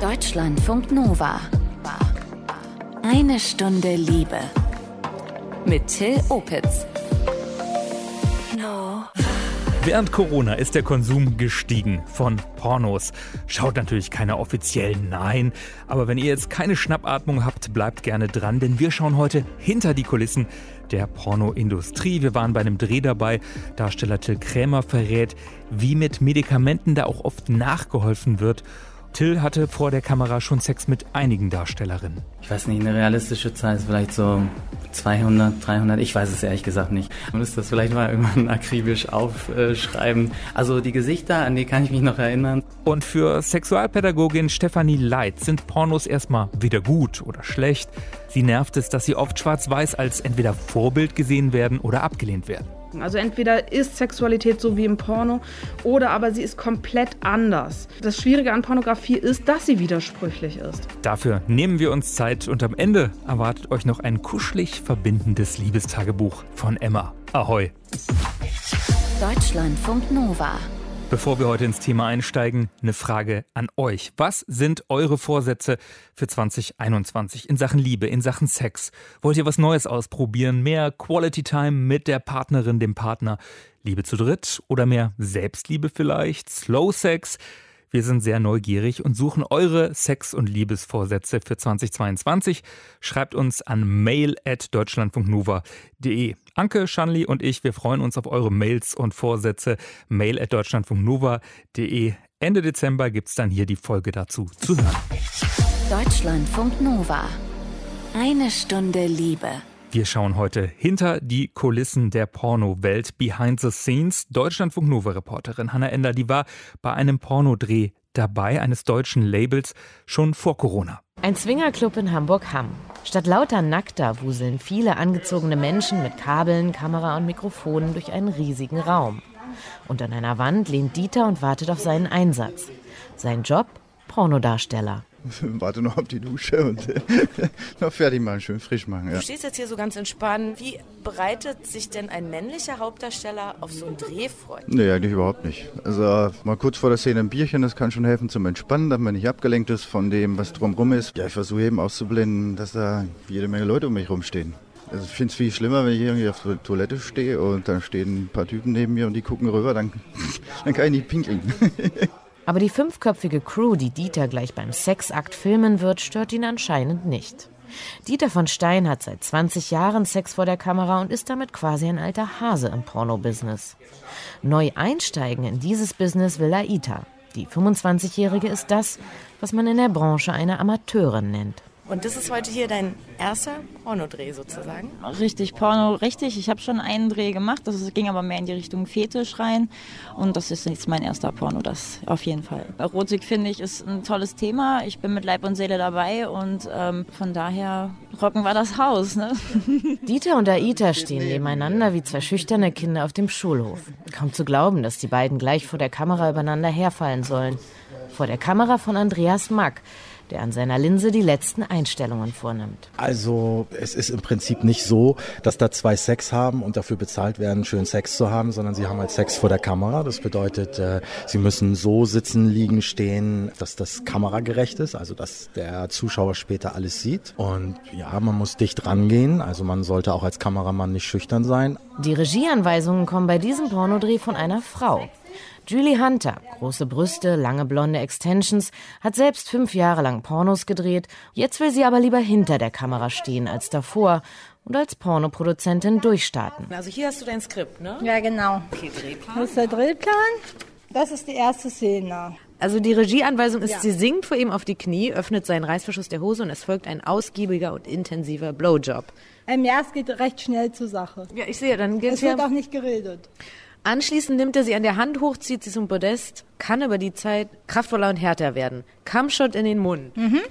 Deutschlandfunk Nova. Eine Stunde Liebe. Mit Till Opitz. Während Corona ist der Konsum gestiegen von Pornos. Schaut natürlich keine offiziellen, nein. Aber wenn ihr jetzt keine Schnappatmung habt, bleibt gerne dran, denn wir schauen heute hinter die Kulissen der Pornoindustrie. Wir waren bei einem Dreh dabei. Darsteller Till Krämer verrät, wie mit Medikamenten da auch oft nachgeholfen wird Till hatte vor der Kamera schon Sex mit einigen Darstellerinnen. Ich weiß nicht, eine realistische Zahl ist vielleicht so 200, 300, ich weiß es ehrlich gesagt nicht. Man müsste das vielleicht mal irgendwann akribisch aufschreiben. Also die Gesichter, an die kann ich mich noch erinnern. Und für Sexualpädagogin Stefanie Leit sind Pornos erstmal weder gut oder schlecht. Sie nervt es, dass sie oft schwarz-weiß als entweder Vorbild gesehen werden oder abgelehnt werden. Also entweder ist Sexualität so wie im Porno oder aber sie ist komplett anders. Das Schwierige an Pornografie ist, dass sie widersprüchlich ist. Dafür nehmen wir uns Zeit und am Ende erwartet euch noch ein kuschelig verbindendes Liebestagebuch von Emma. Ahoi! Deutschlandfunk Nova. Bevor wir heute ins Thema einsteigen, eine Frage an euch. Was sind eure Vorsätze für 2021 in Sachen Liebe, in Sachen Sex? Wollt ihr was Neues ausprobieren? Mehr Quality Time mit der Partnerin, dem Partner? Liebe zu dritt oder mehr Selbstliebe vielleicht? Slow Sex? Wir sind sehr neugierig und suchen eure Sex- und Liebesvorsätze für 2022. Schreibt uns an mail at deutschlandfunknova.de. Anke, Shanli und ich, wir freuen uns auf eure Mails und Vorsätze. Mail at deutschlandfunknova.de. Ende Dezember gibt es dann hier die Folge dazu zu hören. Deutschlandfunk Nova. Eine Stunde Liebe. Wir schauen heute hinter die Kulissen der Pornowelt, behind the scenes. Deutschlandfunk Nova Reporterin Hanna Ender, die war bei einem Pornodreh dabei, eines deutschen Labels, schon vor Corona. Ein Swingerclub in Hamburg-Hamm. Statt lauter Nackter wuseln viele angezogene Menschen mit Kabeln, Kamera und Mikrofonen durch einen riesigen Raum. Und an einer Wand lehnt Dieter und wartet auf seinen Einsatz. Sein Job? Pornodarsteller. Warte noch auf die Dusche und noch fertig machen, schön frisch machen. Ja. Du stehst jetzt hier so ganz entspannt. Wie bereitet sich denn ein männlicher Hauptdarsteller auf so einen Dreh vor? Nee, eigentlich überhaupt nicht. Also mal kurz vor der Szene ein Bierchen, das kann schon helfen zum Entspannen, damit man nicht abgelenkt ist von dem, was drumherum ist. Ja, ich versuche eben auszublenden, dass da jede Menge Leute um mich rumstehen. Also ich finde es viel schlimmer, wenn ich irgendwie auf der Toilette stehe und dann stehen ein paar Typen neben mir und die gucken rüber, dann, dann kann ich nicht pinkeln. Aber die fünfköpfige Crew, die Dieter gleich beim Sexakt filmen wird, stört ihn anscheinend nicht. Dieter von Stein hat seit 20 Jahren Sex vor der Kamera und ist damit quasi ein alter Hase im Porno-Business. Neu einsteigen in dieses Business will Aita. Die 25-Jährige ist das, was man in der Branche eine Amateurin nennt. Und das ist heute hier dein erster Pornodreh sozusagen? Richtig, Porno, richtig. Ich habe schon einen Dreh gemacht. Das ging aber mehr in die Richtung Fetisch rein. Und das ist jetzt mein erster Porno, das auf jeden Fall. Erotik, finde ich, ist ein tolles Thema. Ich bin mit Leib und Seele dabei und ähm, von daher rocken wir das Haus. Ne? Dieter und Aita stehen nebeneinander wie zwei schüchterne Kinder auf dem Schulhof. Kaum zu glauben, dass die beiden gleich vor der Kamera übereinander herfallen sollen. Vor der Kamera von Andreas Mack der an seiner Linse die letzten Einstellungen vornimmt. Also es ist im Prinzip nicht so, dass da zwei Sex haben und dafür bezahlt werden, schön Sex zu haben, sondern sie haben halt Sex vor der Kamera. Das bedeutet, äh, sie müssen so sitzen, liegen, stehen, dass das kameragerecht ist, also dass der Zuschauer später alles sieht. Und ja, man muss dicht rangehen, also man sollte auch als Kameramann nicht schüchtern sein. Die Regieanweisungen kommen bei diesem Pornodreh von einer Frau. Julie Hunter, große Brüste, lange blonde Extensions, hat selbst fünf Jahre lang Pornos gedreht. Jetzt will sie aber lieber hinter der Kamera stehen als davor und als Pornoproduzentin durchstarten. Also hier hast du dein Skript, ne? Ja, genau. Okay, Drehplan. Das ist der Drehplan. Das ist die erste Szene. Also die Regieanweisung ist, ja. sie sinkt vor ihm auf die Knie, öffnet seinen Reißverschluss der Hose und es folgt ein ausgiebiger und intensiver Blowjob. Ähm, ja, es geht recht schnell zur Sache. Ja, ich sehe, dann geht es wird auch nicht geredet. Anschließend nimmt er sie an der Hand hoch, zieht sie zum Podest, kann über die Zeit kraftvoller und härter werden. Kammshot in den Mund. Mhm.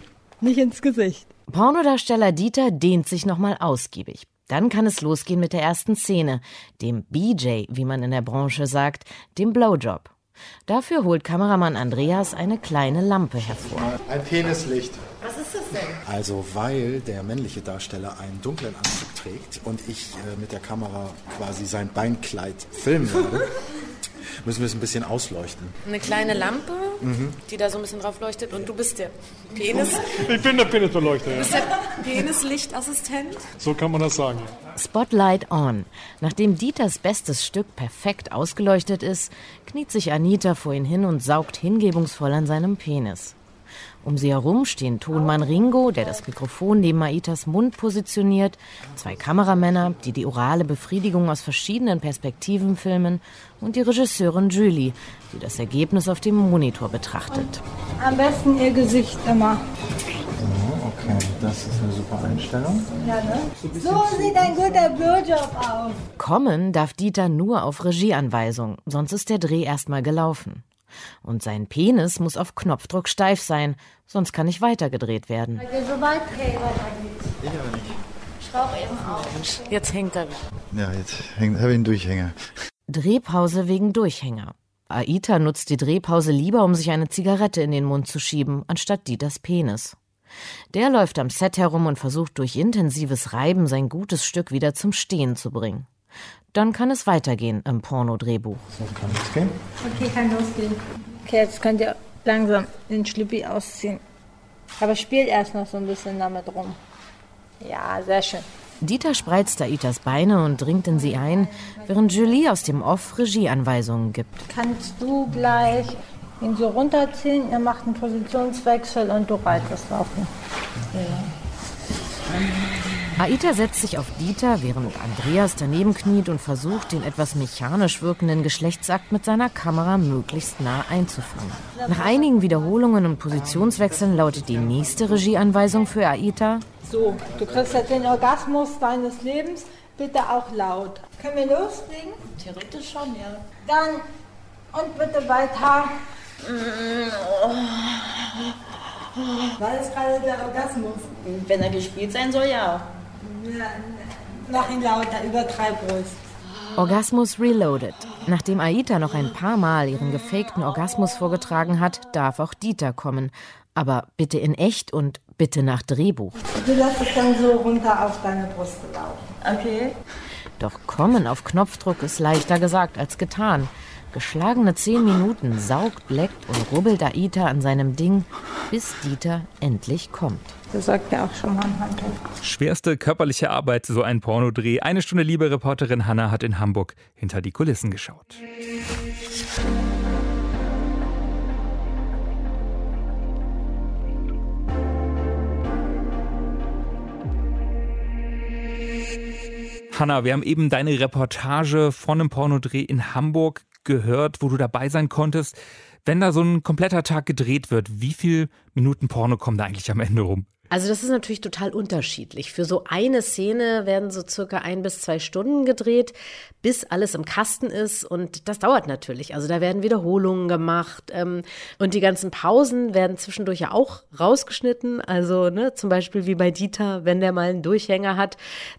Nicht ins Gesicht. Pornodarsteller Dieter dehnt sich nochmal ausgiebig. Dann kann es losgehen mit der ersten Szene, dem BJ, wie man in der Branche sagt, dem Blowjob. Dafür holt Kameramann Andreas eine kleine Lampe hervor. Ein Penislicht. Was ist das denn? Also weil der männliche Darsteller einen dunklen Anzug trägt und ich äh, mit der Kamera quasi sein Beinkleid filmen werde, müssen wir es ein bisschen ausleuchten. Eine kleine Lampe, mhm. die da so ein bisschen drauf leuchtet und du bist der Penis. Ich bin der Penisbeleuchter. Du bist der Penislichtassistent. So kann man das sagen. Spotlight on. Nachdem Dieters bestes Stück perfekt ausgeleuchtet ist, kniet sich Anita vor ihn hin und saugt hingebungsvoll an seinem Penis. Um sie herum stehen Tonmann Ringo, der das Mikrofon neben Aitas Mund positioniert, zwei Kameramänner, die die orale Befriedigung aus verschiedenen Perspektiven filmen und die Regisseurin Julie, die das Ergebnis auf dem Monitor betrachtet. Am besten ihr Gesicht immer. Okay, das ist eine super Einstellung. Ja, ne? So sieht ein guter Blowjob aus. Kommen darf Dieter nur auf Regieanweisung, sonst ist der Dreh erstmal gelaufen. Und sein Penis muss auf Knopfdruck steif sein, sonst kann nicht weitergedreht werden. Ich aber nicht. Ich rauche eben auch. Jetzt hängt er. Ja, jetzt habe ich einen Durchhänger. Drehpause wegen Durchhänger. Aita nutzt die Drehpause lieber, um sich eine Zigarette in den Mund zu schieben, anstatt Dieters Penis. Der läuft am Set herum und versucht durch intensives Reiben sein gutes Stück wieder zum Stehen zu bringen. Dann kann es weitergehen im Pornodrehbuch. So kann losgehen. Okay, kann losgehen. Okay, jetzt könnt ihr langsam den Schlippi ausziehen. Aber spielt erst noch so ein bisschen damit rum. Ja, sehr schön. Dieter spreizt Aitas Beine und dringt in sie ein, während Julie aus dem Off Regieanweisungen gibt. Kannst du gleich ihn so runterziehen, ihr macht einen Positionswechsel und du reitest laufen. Ja. Aita setzt sich auf Dieter, während Andreas daneben kniet und versucht, den etwas mechanisch wirkenden Geschlechtsakt mit seiner Kamera möglichst nah einzufangen. Nach einigen Wiederholungen und Positionswechseln lautet die nächste Regieanweisung für Aita. So, du kriegst jetzt den Orgasmus deines Lebens, bitte auch laut. Können wir loslegen? Theoretisch schon, ja. Dann und bitte weiter. War das gerade der Orgasmus? Wenn er gespielt sein soll, ja. Mach ihn lauter, übertreib ruhig. Orgasmus Reloaded. Nachdem Aita noch ein paar Mal ihren gefakten Orgasmus vorgetragen hat, darf auch Dieter kommen. Aber bitte in echt und bitte nach Drehbuch. Du lässt es dann so runter auf deine Brust laufen. Okay. Doch kommen auf Knopfdruck ist leichter gesagt als getan. Geschlagene zehn Minuten saugt, leckt und rubbelt Aita an seinem Ding, bis Dieter endlich kommt. Das sagt ja auch schon mal ein. Schwerste körperliche Arbeit, so ein Pornodreh. Eine Stunde liebe Reporterin Hanna hat in Hamburg hinter die Kulissen geschaut. Hanna, wir haben eben deine Reportage von einem Pornodreh in Hamburg gehört, wo du dabei sein konntest. Wenn da so ein kompletter Tag gedreht wird, wie viele Minuten Porno kommen da eigentlich am Ende rum? Also das ist natürlich total unterschiedlich. Für so eine Szene werden so circa ein bis zwei Stunden gedreht, bis alles im Kasten ist. Und das dauert natürlich. Also da werden Wiederholungen gemacht. Ähm, und die ganzen Pausen werden zwischendurch ja auch rausgeschnitten. Also ne, zum Beispiel wie bei Dieter, wenn der mal einen Durchhänger hat.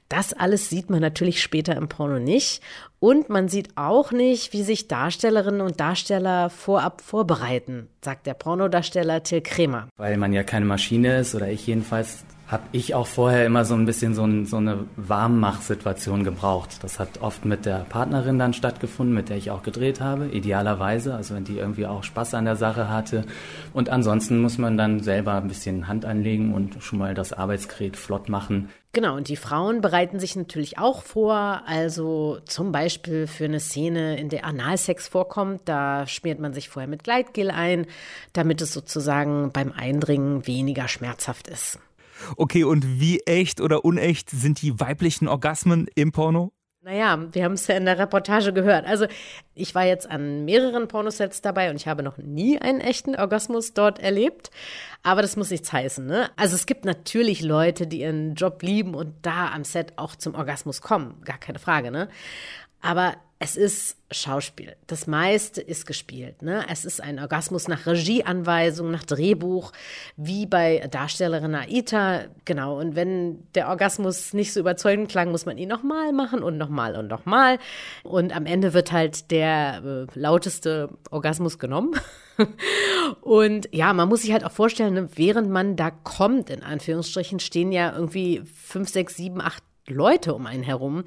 Das alles sieht man natürlich später im Porno nicht. Und man sieht auch nicht, wie sich Darstellerinnen und Darsteller vorab vorbereiten, sagt der Pornodarsteller Till Kremer. Weil man ja keine Maschine ist, oder ich jedenfalls, habe ich auch vorher immer so ein bisschen so, ein, so eine Warmmach-Situation gebraucht. Das hat oft mit der Partnerin dann stattgefunden, mit der ich auch gedreht habe, idealerweise, also wenn die irgendwie auch Spaß an der Sache hatte. Und ansonsten muss man dann selber ein bisschen Hand anlegen und schon mal das Arbeitsgerät flott machen. Genau, und die Frauen bereiten sich natürlich auch vor. Also zum Beispiel für eine Szene, in der Analsex vorkommt, da schmiert man sich vorher mit Gleitgel ein, damit es sozusagen beim Eindringen weniger schmerzhaft ist. Okay, und wie echt oder unecht sind die weiblichen Orgasmen im Porno? Naja, wir haben es ja in der Reportage gehört. Also ich war jetzt an mehreren Pornosets dabei und ich habe noch nie einen echten Orgasmus dort erlebt. Aber das muss nichts heißen. Ne? Also es gibt natürlich Leute, die ihren Job lieben und da am Set auch zum Orgasmus kommen. Gar keine Frage. Ne? Aber es ist Schauspiel. Das meiste ist gespielt. Ne? Es ist ein Orgasmus nach Regieanweisung, nach Drehbuch, wie bei Darstellerin Aita. Genau. Und wenn der Orgasmus nicht so überzeugend klang, muss man ihn nochmal machen und nochmal und nochmal. Und am Ende wird halt der äh, lauteste Orgasmus genommen. und ja, man muss sich halt auch vorstellen, ne, während man da kommt, in Anführungsstrichen, stehen ja irgendwie fünf, sechs, sieben, acht Leute um einen herum.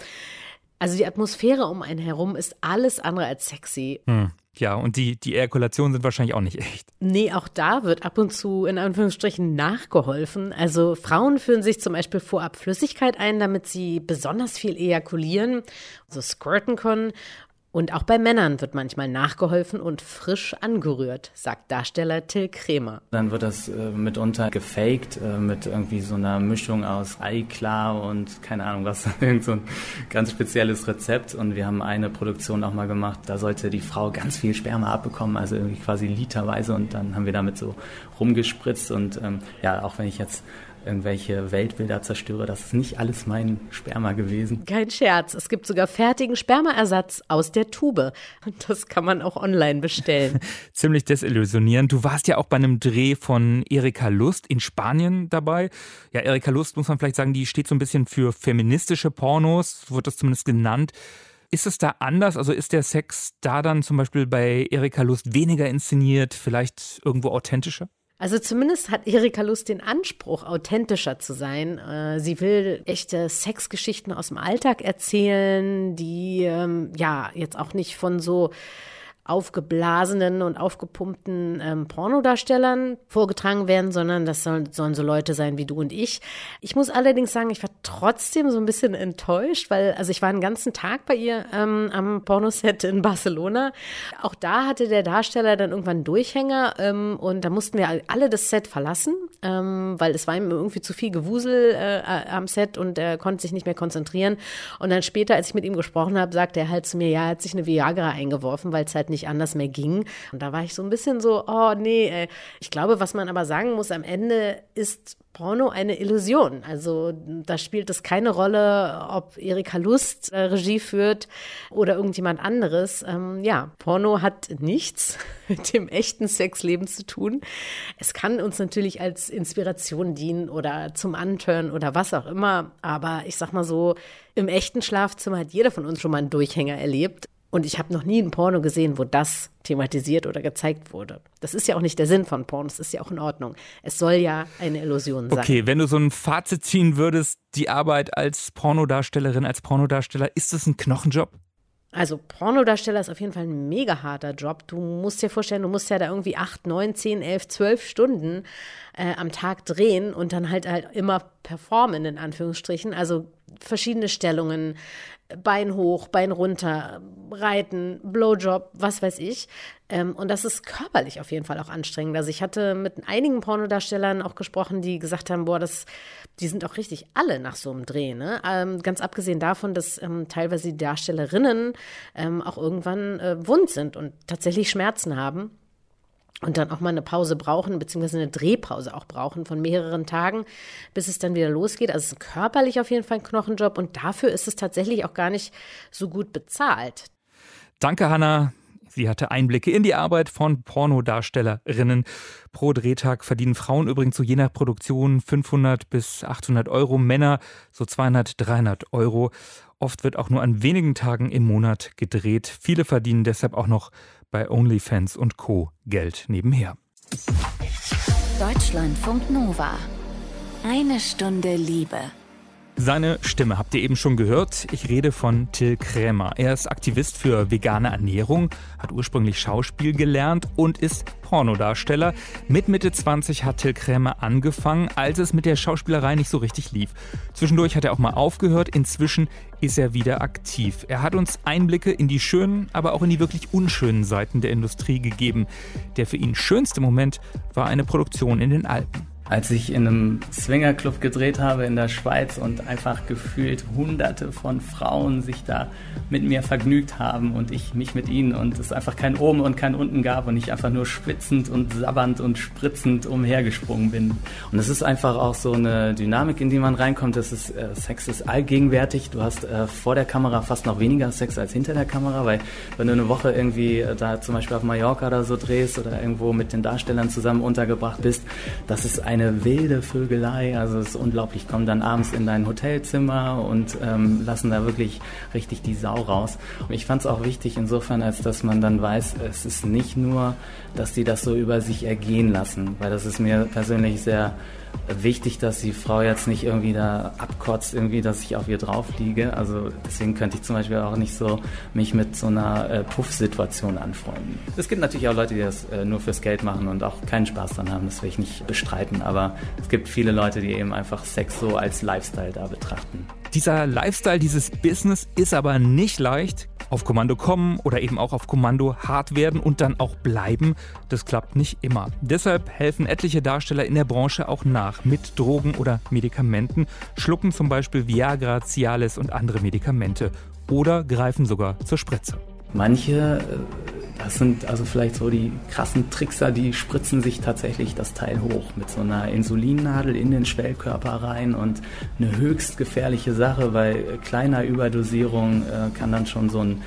Also die Atmosphäre um einen herum ist alles andere als sexy. Hm. Ja, und die, die Ejakulationen sind wahrscheinlich auch nicht echt. Nee, auch da wird ab und zu in Anführungsstrichen nachgeholfen. Also Frauen führen sich zum Beispiel vorab Flüssigkeit ein, damit sie besonders viel ejakulieren, so squirten können. Und auch bei Männern wird manchmal nachgeholfen und frisch angerührt, sagt Darsteller Till Kremer. Dann wird das äh, mitunter gefaked äh, mit irgendwie so einer Mischung aus Eiklar und keine Ahnung was, irgend so ein ganz spezielles Rezept. Und wir haben eine Produktion auch mal gemacht, da sollte die Frau ganz viel Sperma abbekommen, also irgendwie quasi literweise. Und dann haben wir damit so rumgespritzt. Und ähm, ja, auch wenn ich jetzt irgendwelche Weltbilder zerstöre. Das ist nicht alles mein Sperma gewesen. Kein Scherz. Es gibt sogar fertigen Spermaersatz aus der Tube. Und das kann man auch online bestellen. Ziemlich desillusionierend. Du warst ja auch bei einem Dreh von Erika Lust in Spanien dabei. Ja, Erika Lust muss man vielleicht sagen, die steht so ein bisschen für feministische Pornos, wird das zumindest genannt. Ist es da anders? Also ist der Sex da dann zum Beispiel bei Erika Lust weniger inszeniert, vielleicht irgendwo authentischer? Also zumindest hat Erika Lust den Anspruch, authentischer zu sein. Äh, sie will echte Sexgeschichten aus dem Alltag erzählen, die ähm, ja jetzt auch nicht von so aufgeblasenen und aufgepumpten ähm, Pornodarstellern vorgetragen werden, sondern das sollen, sollen so Leute sein wie du und ich. Ich muss allerdings sagen, ich war trotzdem so ein bisschen enttäuscht, weil, also ich war einen ganzen Tag bei ihr ähm, am Pornoset in Barcelona. Auch da hatte der Darsteller dann irgendwann einen Durchhänger ähm, und da mussten wir alle das Set verlassen, ähm, weil es war ihm irgendwie zu viel Gewusel äh, am Set und er konnte sich nicht mehr konzentrieren. Und dann später, als ich mit ihm gesprochen habe, sagte er halt zu mir, ja, er hat sich eine Viagra eingeworfen, weil es halt nicht anders mehr ging. Und da war ich so ein bisschen so, oh nee, ey. ich glaube, was man aber sagen muss, am Ende ist Porno eine Illusion. Also da spielt es keine Rolle, ob Erika Lust äh, Regie führt oder irgendjemand anderes. Ähm, ja, Porno hat nichts mit dem echten Sexleben zu tun. Es kann uns natürlich als Inspiration dienen oder zum Antören oder was auch immer. Aber ich sag mal so, im echten Schlafzimmer hat jeder von uns schon mal einen Durchhänger erlebt. Und ich habe noch nie ein Porno gesehen, wo das thematisiert oder gezeigt wurde. Das ist ja auch nicht der Sinn von Pornos, das ist ja auch in Ordnung. Es soll ja eine Illusion sein. Okay, wenn du so ein Fazit ziehen würdest, die Arbeit als Pornodarstellerin, als Pornodarsteller, ist das ein Knochenjob? Also Pornodarsteller ist auf jeden Fall ein mega harter Job. Du musst dir vorstellen, du musst ja da irgendwie acht, neun, zehn, elf, zwölf Stunden äh, am Tag drehen und dann halt halt immer performen, in Anführungsstrichen. Also verschiedene Stellungen, Bein hoch, Bein runter, Reiten, Blowjob, was weiß ich. Ähm, und das ist körperlich auf jeden Fall auch anstrengend. Also ich hatte mit einigen Pornodarstellern auch gesprochen, die gesagt haben, boah, das, die sind auch richtig alle nach so einem Dreh. Ne? Ähm, ganz abgesehen davon, dass ähm, teilweise die Darstellerinnen ähm, auch irgendwann äh, wund sind und tatsächlich Schmerzen haben und dann auch mal eine Pause brauchen, beziehungsweise eine Drehpause auch brauchen von mehreren Tagen, bis es dann wieder losgeht. Also es ist körperlich auf jeden Fall ein Knochenjob und dafür ist es tatsächlich auch gar nicht so gut bezahlt. Danke, Hanna. Sie hatte Einblicke in die Arbeit von Pornodarstellerinnen. Pro Drehtag verdienen Frauen übrigens so je nach Produktion 500 bis 800 Euro, Männer so 200, 300 Euro. Oft wird auch nur an wenigen Tagen im Monat gedreht. Viele verdienen deshalb auch noch bei OnlyFans und Co. Geld nebenher. Deutschlandfunk Nova. Eine Stunde Liebe. Seine Stimme habt ihr eben schon gehört. Ich rede von Till Krämer. Er ist Aktivist für vegane Ernährung, hat ursprünglich Schauspiel gelernt und ist Pornodarsteller. Mit Mitte 20 hat Till Krämer angefangen, als es mit der Schauspielerei nicht so richtig lief. Zwischendurch hat er auch mal aufgehört. Inzwischen ist er wieder aktiv. Er hat uns Einblicke in die schönen, aber auch in die wirklich unschönen Seiten der Industrie gegeben. Der für ihn schönste Moment war eine Produktion in den Alpen als ich in einem Swingerclub gedreht habe in der Schweiz und einfach gefühlt hunderte von Frauen sich da mit mir vergnügt haben und ich mich mit ihnen und es einfach kein oben und kein unten gab und ich einfach nur schwitzend und sabbernd und spritzend umhergesprungen bin. Und es ist einfach auch so eine Dynamik, in die man reinkommt. Das ist, äh, Sex ist allgegenwärtig. Du hast äh, vor der Kamera fast noch weniger Sex als hinter der Kamera, weil wenn du eine Woche irgendwie äh, da zum Beispiel auf Mallorca oder so drehst oder irgendwo mit den Darstellern zusammen untergebracht bist, das ist eine eine wilde Vögelei. Also es ist unglaublich. Kommen dann abends in dein Hotelzimmer und ähm, lassen da wirklich richtig die Sau raus. Und ich fand es auch wichtig insofern, als dass man dann weiß, es ist nicht nur, dass die das so über sich ergehen lassen, weil das ist mir persönlich sehr wichtig, dass die Frau jetzt nicht irgendwie da abkotzt, irgendwie, dass ich auf ihr drauf liege. Also deswegen könnte ich zum Beispiel auch nicht so mich mit so einer äh, Puff-Situation anfreunden. Es gibt natürlich auch Leute, die das äh, nur fürs Geld machen und auch keinen Spaß dran haben. Das will ich nicht bestreiten. Aber es gibt viele Leute, die eben einfach Sex so als Lifestyle da betrachten. Dieser Lifestyle, dieses Business ist aber nicht leicht. Auf Kommando kommen oder eben auch auf Kommando hart werden und dann auch bleiben, das klappt nicht immer. Deshalb helfen etliche Darsteller in der Branche auch nach mit Drogen oder Medikamenten, schlucken zum Beispiel Viagra, Cialis und andere Medikamente oder greifen sogar zur Spritze. Manche, äh, das sind also vielleicht so die krassen Trickser, die spritzen sich tatsächlich das Teil hoch mit so einer Insulinnadel in den Schwellkörper rein und eine höchst gefährliche Sache, weil kleiner Überdosierung äh, kann dann schon so ein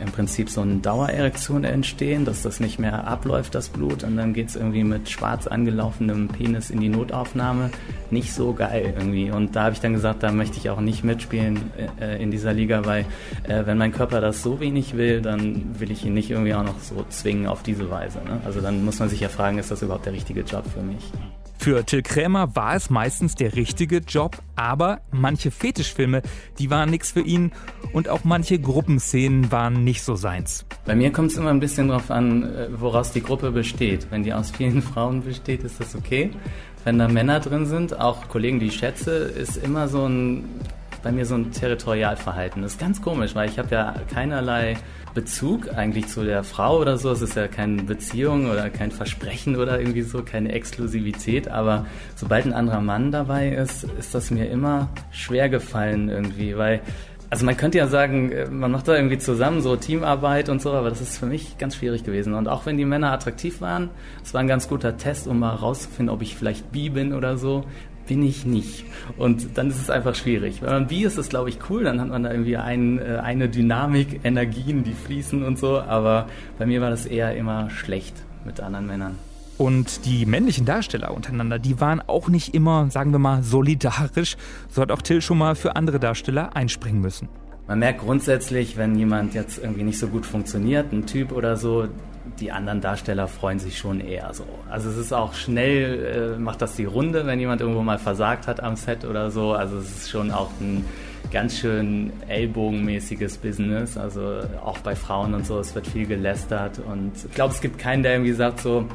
im Prinzip so eine Dauererektion entstehen, dass das nicht mehr abläuft, das Blut, und dann geht es irgendwie mit schwarz angelaufenem Penis in die Notaufnahme. Nicht so geil irgendwie. Und da habe ich dann gesagt, da möchte ich auch nicht mitspielen äh, in dieser Liga, weil äh, wenn mein Körper das so wenig will, dann will ich ihn nicht irgendwie auch noch so zwingen auf diese Weise. Ne? Also dann muss man sich ja fragen, ist das überhaupt der richtige Job für mich? Für Till Krämer war es meistens der richtige Job, aber manche Fetischfilme, die waren nichts für ihn und auch manche Gruppenszenen waren nicht so seins. Bei mir kommt es immer ein bisschen darauf an, äh, woraus die Gruppe besteht. Wenn die aus vielen Frauen besteht, ist das okay. Wenn da Männer drin sind, auch Kollegen, die ich schätze, ist immer so ein bei mir so ein Territorialverhalten. Das ist ganz komisch, weil ich habe ja keinerlei Bezug eigentlich zu der Frau oder so. Es ist ja keine Beziehung oder kein Versprechen oder irgendwie so, keine Exklusivität. Aber sobald ein anderer Mann dabei ist, ist das mir immer schwer gefallen irgendwie, weil also man könnte ja sagen, man macht da irgendwie zusammen so Teamarbeit und so, aber das ist für mich ganz schwierig gewesen. Und auch wenn die Männer attraktiv waren, es war ein ganz guter Test, um mal rauszufinden, ob ich vielleicht bi bin oder so bin ich nicht. Und dann ist es einfach schwierig. Wenn man wie ist es, glaube ich, cool, dann hat man da irgendwie ein, äh, eine Dynamik, Energien, die fließen und so. Aber bei mir war das eher immer schlecht mit anderen Männern. Und die männlichen Darsteller untereinander, die waren auch nicht immer, sagen wir mal, solidarisch. So hat auch Till schon mal für andere Darsteller einspringen müssen. Man merkt grundsätzlich, wenn jemand jetzt irgendwie nicht so gut funktioniert, ein Typ oder so, die anderen Darsteller freuen sich schon eher so. Also es ist auch schnell, äh, macht das die Runde, wenn jemand irgendwo mal versagt hat am Set oder so. Also es ist schon auch ein ganz schön ellbogenmäßiges Business. Also auch bei Frauen und so, es wird viel gelästert. Und ich glaube, es gibt keinen, der irgendwie sagt so,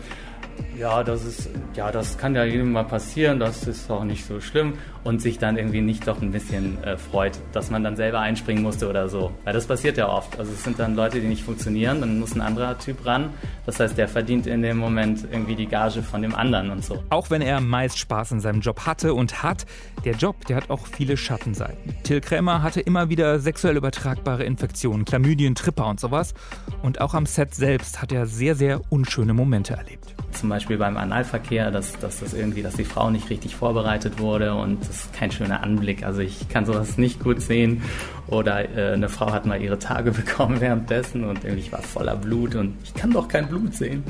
ja, das ist, ja, das kann ja jedem mal passieren, das ist auch nicht so schlimm und sich dann irgendwie nicht doch ein bisschen äh, freut, dass man dann selber einspringen musste oder so. Weil das passiert ja oft. Also es sind dann Leute, die nicht funktionieren, dann muss ein anderer Typ ran. Das heißt, der verdient in dem Moment irgendwie die Gage von dem anderen und so. Auch wenn er meist Spaß in seinem Job hatte und hat, der Job, der hat auch viele Schattenseiten. Till Krämer hatte immer wieder sexuell übertragbare Infektionen, Chlamydien, Tripper und sowas. Und auch am Set selbst hat er sehr, sehr unschöne Momente erlebt zum Beispiel beim Analverkehr, dass, dass das irgendwie, dass die Frau nicht richtig vorbereitet wurde und das ist kein schöner Anblick. Also ich kann sowas nicht gut sehen. Oder äh, eine Frau hat mal ihre Tage bekommen währenddessen und irgendwie war voller Blut und ich kann doch kein Blut sehen.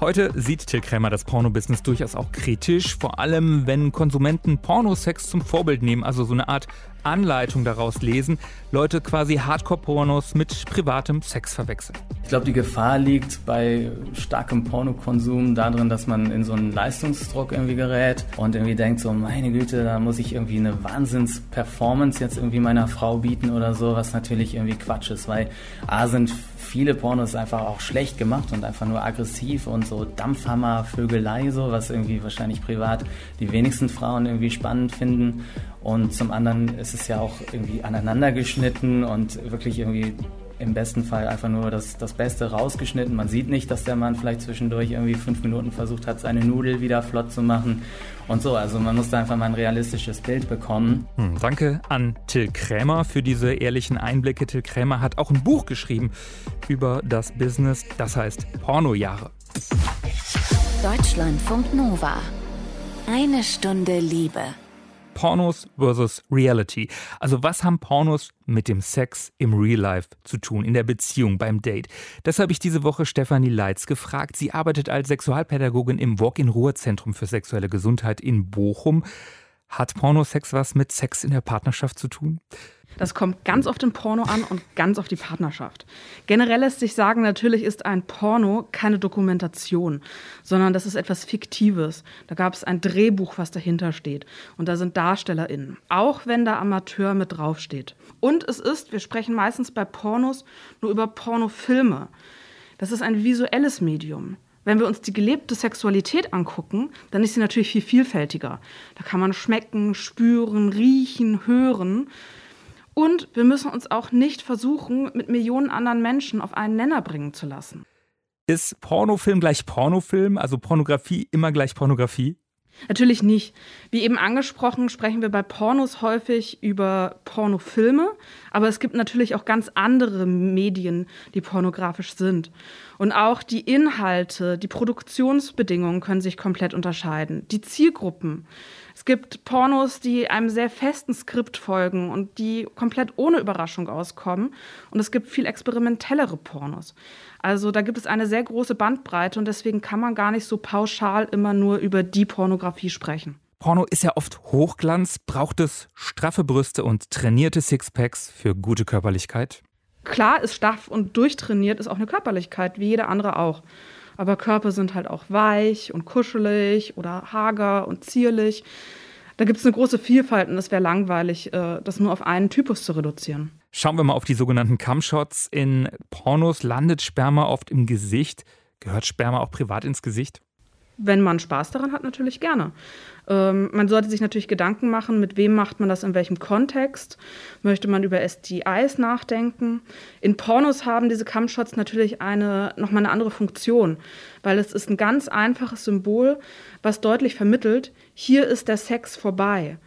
Heute sieht Till Krämer das Pornobusiness durchaus auch kritisch, vor allem wenn Konsumenten Pornosex zum Vorbild nehmen, also so eine Art Anleitung daraus lesen, Leute quasi Hardcore-Pornos mit privatem Sex verwechseln. Ich glaube, die Gefahr liegt bei starkem Pornokonsum darin, dass man in so einen Leistungsdruck irgendwie gerät und irgendwie denkt so, meine Güte, da muss ich irgendwie eine Wahnsinns-Performance jetzt irgendwie meiner Frau bieten oder so, was natürlich irgendwie Quatsch ist, weil A sind viele Pornos einfach auch schlecht gemacht und einfach nur aggressiv und so Dampfhammer, Vögelei, so, was irgendwie wahrscheinlich privat die wenigsten Frauen irgendwie spannend finden. Und zum anderen ist es ja auch irgendwie aneinander geschnitten und wirklich irgendwie im besten Fall einfach nur das, das Beste rausgeschnitten. Man sieht nicht, dass der Mann vielleicht zwischendurch irgendwie fünf Minuten versucht hat, seine Nudel wieder flott zu machen und so. Also man muss da einfach mal ein realistisches Bild bekommen. Hm, danke an Till Krämer für diese ehrlichen Einblicke. Till Krämer hat auch ein Buch geschrieben über das Business, das heißt Pornojahre. Deutschlandfunk Nova. Eine Stunde Liebe. Pornos versus Reality. Also was haben Pornos mit dem Sex im Real Life zu tun, in der Beziehung, beim Date? Das habe ich diese Woche Stefanie Leitz gefragt. Sie arbeitet als Sexualpädagogin im Walk-in-Ruhe-Zentrum für sexuelle Gesundheit in Bochum. Hat Pornosex was mit Sex in der Partnerschaft zu tun? Das kommt ganz auf den Porno an und ganz auf die Partnerschaft. Generell lässt sich sagen, natürlich ist ein Porno keine Dokumentation, sondern das ist etwas Fiktives. Da gab es ein Drehbuch, was dahinter steht. Und da sind DarstellerInnen. Auch wenn da Amateur mit draufsteht. Und es ist, wir sprechen meistens bei Pornos nur über Pornofilme. Das ist ein visuelles Medium. Wenn wir uns die gelebte Sexualität angucken, dann ist sie natürlich viel vielfältiger. Da kann man schmecken, spüren, riechen, hören. Und wir müssen uns auch nicht versuchen, mit Millionen anderen Menschen auf einen Nenner bringen zu lassen. Ist Pornofilm gleich Pornofilm, also Pornografie immer gleich Pornografie? Natürlich nicht. Wie eben angesprochen, sprechen wir bei Pornos häufig über Pornofilme, aber es gibt natürlich auch ganz andere Medien, die pornografisch sind. Und auch die Inhalte, die Produktionsbedingungen können sich komplett unterscheiden. Die Zielgruppen. Es gibt Pornos, die einem sehr festen Skript folgen und die komplett ohne Überraschung auskommen. Und es gibt viel experimentellere Pornos. Also da gibt es eine sehr große Bandbreite und deswegen kann man gar nicht so pauschal immer nur über die Pornografie sprechen. Porno ist ja oft Hochglanz. Braucht es straffe Brüste und trainierte Sixpacks für gute Körperlichkeit? Klar ist straff und durchtrainiert ist auch eine Körperlichkeit, wie jeder andere auch. Aber Körper sind halt auch weich und kuschelig oder hager und zierlich. Da gibt es eine große Vielfalt und es wäre langweilig, äh, das nur auf einen Typus zu reduzieren. Schauen wir mal auf die sogenannten Cumshots. In Pornos landet Sperma oft im Gesicht. Gehört Sperma auch privat ins Gesicht? Wenn man Spaß daran hat, natürlich gerne. Ähm, man sollte sich natürlich Gedanken machen, mit wem macht man das in welchem Kontext. Möchte man über STIs nachdenken? In Pornos haben diese Cumshots natürlich eine, nochmal eine andere Funktion, weil es ist ein ganz einfaches Symbol, was deutlich vermittelt, hier ist der Sex vorbei.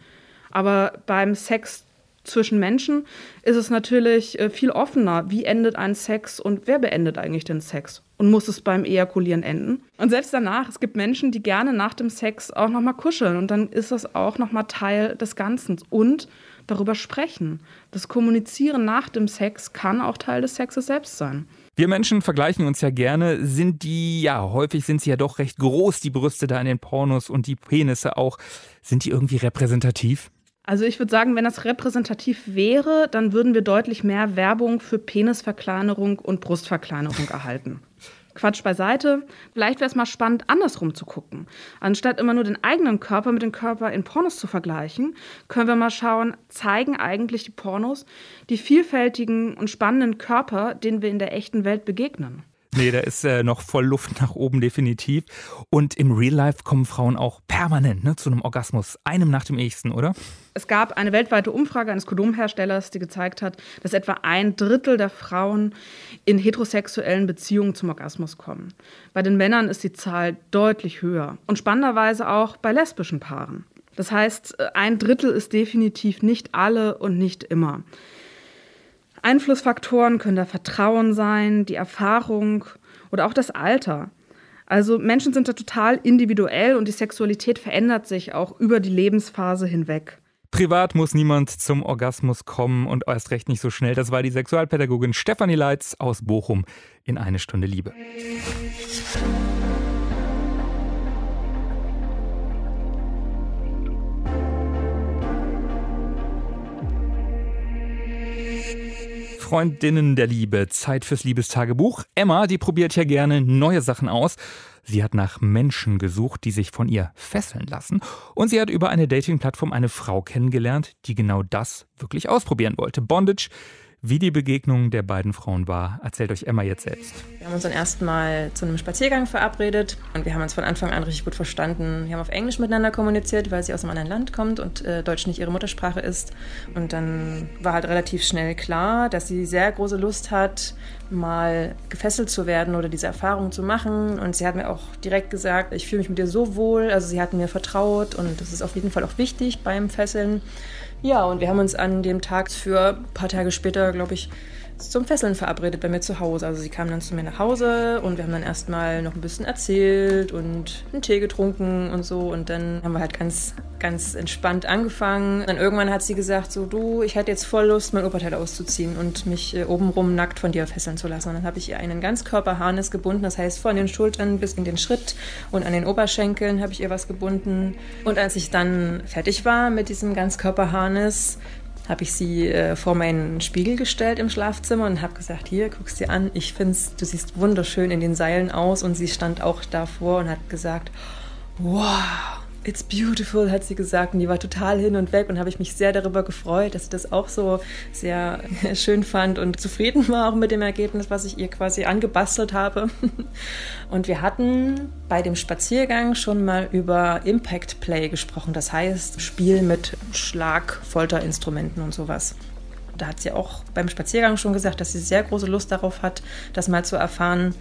Aber beim Sex zwischen Menschen ist es natürlich äh, viel offener, wie endet ein Sex und wer beendet eigentlich den Sex und muss es beim Ejakulieren enden. Und selbst danach, es gibt Menschen, die gerne nach dem Sex auch noch mal kuscheln und dann ist das auch noch mal Teil des Ganzen und darüber sprechen. Das Kommunizieren nach dem Sex kann auch Teil des Sexes selbst sein. Wir Menschen vergleichen uns ja gerne. Sind die, ja, häufig sind sie ja doch recht groß, die Brüste da in den Pornos und die Penisse auch. Sind die irgendwie repräsentativ? Also ich würde sagen, wenn das repräsentativ wäre, dann würden wir deutlich mehr Werbung für Penisverkleinerung und Brustverkleinerung erhalten. Quatsch beiseite. Vielleicht wäre es mal spannend, andersrum zu gucken. Anstatt immer nur den eigenen Körper mit dem Körper in Pornos zu vergleichen, können wir mal schauen, zeigen eigentlich die Pornos die vielfältigen und spannenden Körper, denen wir in der echten Welt begegnen. Nee, da ist äh, noch voll Luft nach oben, definitiv. Und im Real Life kommen Frauen auch permanent ne, zu einem Orgasmus, einem nach dem nächsten, oder? Es gab eine weltweite Umfrage eines Kondomherstellers, die gezeigt hat, dass etwa ein Drittel der Frauen in heterosexuellen Beziehungen zum Orgasmus kommen. Bei den Männern ist die Zahl deutlich höher. Und spannenderweise auch bei lesbischen Paaren. Das heißt, ein Drittel ist definitiv nicht alle und nicht immer. Einflussfaktoren können da Vertrauen sein, die Erfahrung oder auch das Alter. Also Menschen sind da total individuell und die Sexualität verändert sich auch über die Lebensphase hinweg. Privat muss niemand zum Orgasmus kommen und erst recht nicht so schnell. Das war die Sexualpädagogin Stefanie Leitz aus Bochum in eine Stunde Liebe. Freundinnen der Liebe, Zeit fürs Liebestagebuch. Emma, die probiert ja gerne neue Sachen aus. Sie hat nach Menschen gesucht, die sich von ihr fesseln lassen. Und sie hat über eine Dating-Plattform eine Frau kennengelernt, die genau das wirklich ausprobieren wollte. Bondage wie die Begegnung der beiden Frauen war, erzählt euch Emma jetzt selbst. Wir haben uns dann erstmal zu einem Spaziergang verabredet und wir haben uns von Anfang an richtig gut verstanden. Wir haben auf Englisch miteinander kommuniziert, weil sie aus einem anderen Land kommt und äh, Deutsch nicht ihre Muttersprache ist. Und dann war halt relativ schnell klar, dass sie sehr große Lust hat, mal gefesselt zu werden oder diese Erfahrung zu machen. Und sie hat mir auch direkt gesagt, ich fühle mich mit dir so wohl. Also sie hat mir vertraut und das ist auf jeden Fall auch wichtig beim Fesseln. Ja, und wir haben uns an dem Tag für ein paar Tage später, glaube ich, zum Fesseln verabredet bei mir zu Hause. Also sie kam dann zu mir nach Hause und wir haben dann erstmal noch ein bisschen erzählt und einen Tee getrunken und so. Und dann haben wir halt ganz, ganz entspannt angefangen. Dann irgendwann hat sie gesagt, so du, ich hätte jetzt voll Lust, mein Oberteil auszuziehen und mich äh, obenrum nackt von dir fesseln zu lassen. Und dann habe ich ihr einen Ganzkörperharnis gebunden, das heißt von den Schultern bis in den Schritt und an den Oberschenkeln habe ich ihr was gebunden. Und als ich dann fertig war mit diesem Ganzkörperharnis, habe ich sie äh, vor meinen Spiegel gestellt im Schlafzimmer und habe gesagt, hier, guck's dir an, ich finde, du siehst wunderschön in den Seilen aus. Und sie stand auch davor und hat gesagt, wow, It's beautiful, hat sie gesagt. Und die war total hin und weg und habe ich mich sehr darüber gefreut, dass sie das auch so sehr schön fand und zufrieden war auch mit dem Ergebnis, was ich ihr quasi angebastelt habe. Und wir hatten bei dem Spaziergang schon mal über Impact Play gesprochen. Das heißt, Spiel mit Schlag, Folterinstrumenten und sowas. Da hat sie auch beim Spaziergang schon gesagt, dass sie sehr große Lust darauf hat, das mal zu erfahren.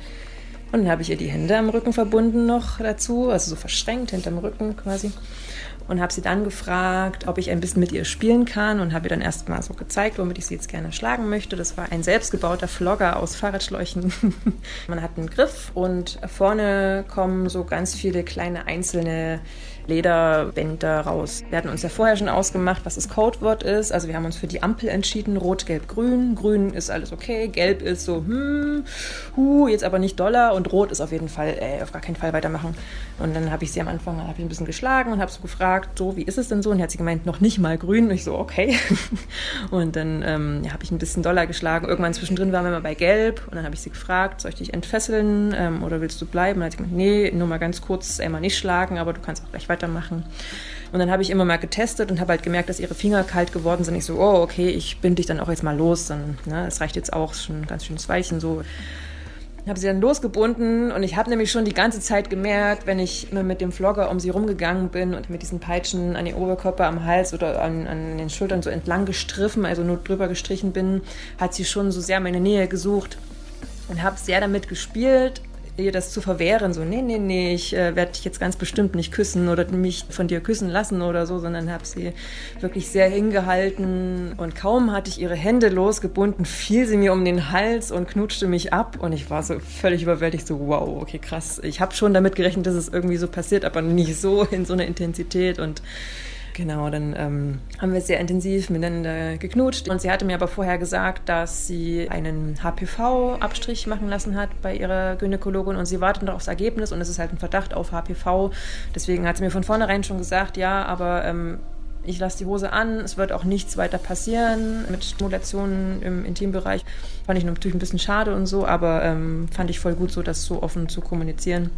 Und dann habe ich ihr die Hände am Rücken verbunden noch dazu, also so verschränkt hinterm Rücken quasi. Und habe sie dann gefragt, ob ich ein bisschen mit ihr spielen kann und habe ihr dann erst mal so gezeigt, womit ich sie jetzt gerne schlagen möchte. Das war ein selbstgebauter Flogger aus Fahrradschläuchen. Man hat einen Griff und vorne kommen so ganz viele kleine einzelne Lederbänder raus. Wir hatten uns ja vorher schon ausgemacht, was das Codewort ist. Also wir haben uns für die Ampel entschieden, rot, gelb, grün. Grün ist alles okay, gelb ist so, hm, hu, jetzt aber nicht Dollar und rot ist auf jeden Fall, ey, auf gar keinen Fall weitermachen. Und dann habe ich sie am Anfang habe ich ein bisschen geschlagen und habe so gefragt, so, wie ist es denn so? Und hat sie gemeint, noch nicht mal grün. Und ich so, okay. Und dann ähm, ja, habe ich ein bisschen Dollar geschlagen. Irgendwann zwischendrin waren wir mal bei gelb und dann habe ich sie gefragt, soll ich dich entfesseln ähm, oder willst du bleiben? Und dann hat sie gemeint, nee, nur mal ganz kurz einmal nicht schlagen, aber du kannst auch gleich weitermachen. Und dann habe ich immer mal getestet und habe halt gemerkt, dass ihre Finger kalt geworden sind. Ich so, oh, okay, ich binde dich dann auch jetzt mal los. Dann, ne, das reicht jetzt auch, schon ein ganz schönes Weilchen so. Habe sie dann losgebunden und ich habe nämlich schon die ganze Zeit gemerkt, wenn ich mit dem Flogger um sie rumgegangen bin und mit diesen Peitschen an den Oberkörper, am Hals oder an, an den Schultern so entlang gestriffen, also nur drüber gestrichen bin, hat sie schon so sehr meine Nähe gesucht und habe sehr damit gespielt, ihr das zu verwehren, so, nee, nee, nee, ich äh, werde dich jetzt ganz bestimmt nicht küssen oder mich von dir küssen lassen oder so, sondern habe sie wirklich sehr hingehalten und kaum hatte ich ihre Hände losgebunden, fiel sie mir um den Hals und knutschte mich ab und ich war so völlig überwältigt, so, wow, okay, krass. Ich habe schon damit gerechnet, dass es irgendwie so passiert, aber nicht so in so einer Intensität und Genau, dann ähm, haben wir sehr intensiv miteinander geknutscht. Und sie hatte mir aber vorher gesagt, dass sie einen HPV-Abstrich machen lassen hat bei ihrer Gynäkologin und sie wartet noch aufs Ergebnis und es ist halt ein Verdacht auf HPV. Deswegen hat sie mir von vornherein schon gesagt, ja, aber ähm, ich lasse die Hose an, es wird auch nichts weiter passieren mit Stimulationen im Intimbereich. Fand ich natürlich ein bisschen schade und so, aber ähm, fand ich voll gut so, das so offen zu kommunizieren.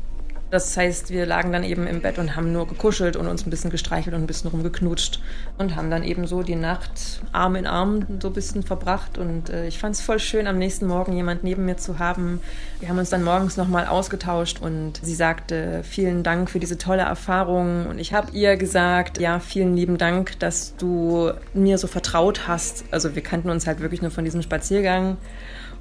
Das heißt, wir lagen dann eben im Bett und haben nur gekuschelt und uns ein bisschen gestreichelt und ein bisschen rumgeknutscht und haben dann eben so die Nacht Arm in Arm so ein bisschen verbracht. Und äh, ich fand es voll schön, am nächsten Morgen jemand neben mir zu haben. Wir haben uns dann morgens nochmal ausgetauscht und sie sagte, vielen Dank für diese tolle Erfahrung. Und ich habe ihr gesagt, ja, vielen lieben Dank, dass du mir so vertraut hast. Also wir kannten uns halt wirklich nur von diesem Spaziergang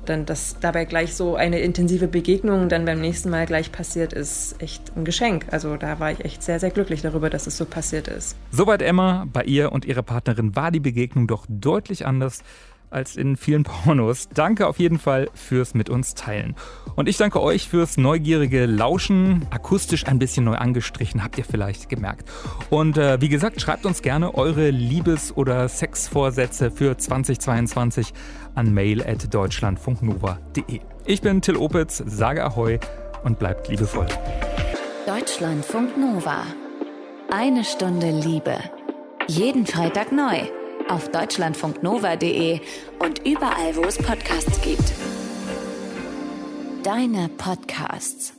dann, dass dabei gleich so eine intensive Begegnung dann beim nächsten Mal gleich passiert, ist echt ein Geschenk. Also da war ich echt sehr, sehr glücklich darüber, dass es so passiert ist. Soweit Emma. Bei ihr und ihrer Partnerin war die Begegnung doch deutlich anders als in vielen Pornos. Danke auf jeden Fall fürs mit uns teilen. Und ich danke euch fürs neugierige Lauschen. Akustisch ein bisschen neu angestrichen, habt ihr vielleicht gemerkt. Und äh, wie gesagt, schreibt uns gerne eure Liebes- oder Sexvorsätze für 2022 an mail.deutschlandfunknova.de. Ich bin Till Opitz, sage Ahoi und bleibt liebevoll. Deutschlandfunk Nova. Eine Stunde Liebe. Jeden Freitag neu auf deutschlandfunknova.de und überall, wo es Podcasts gibt. Deine Podcasts.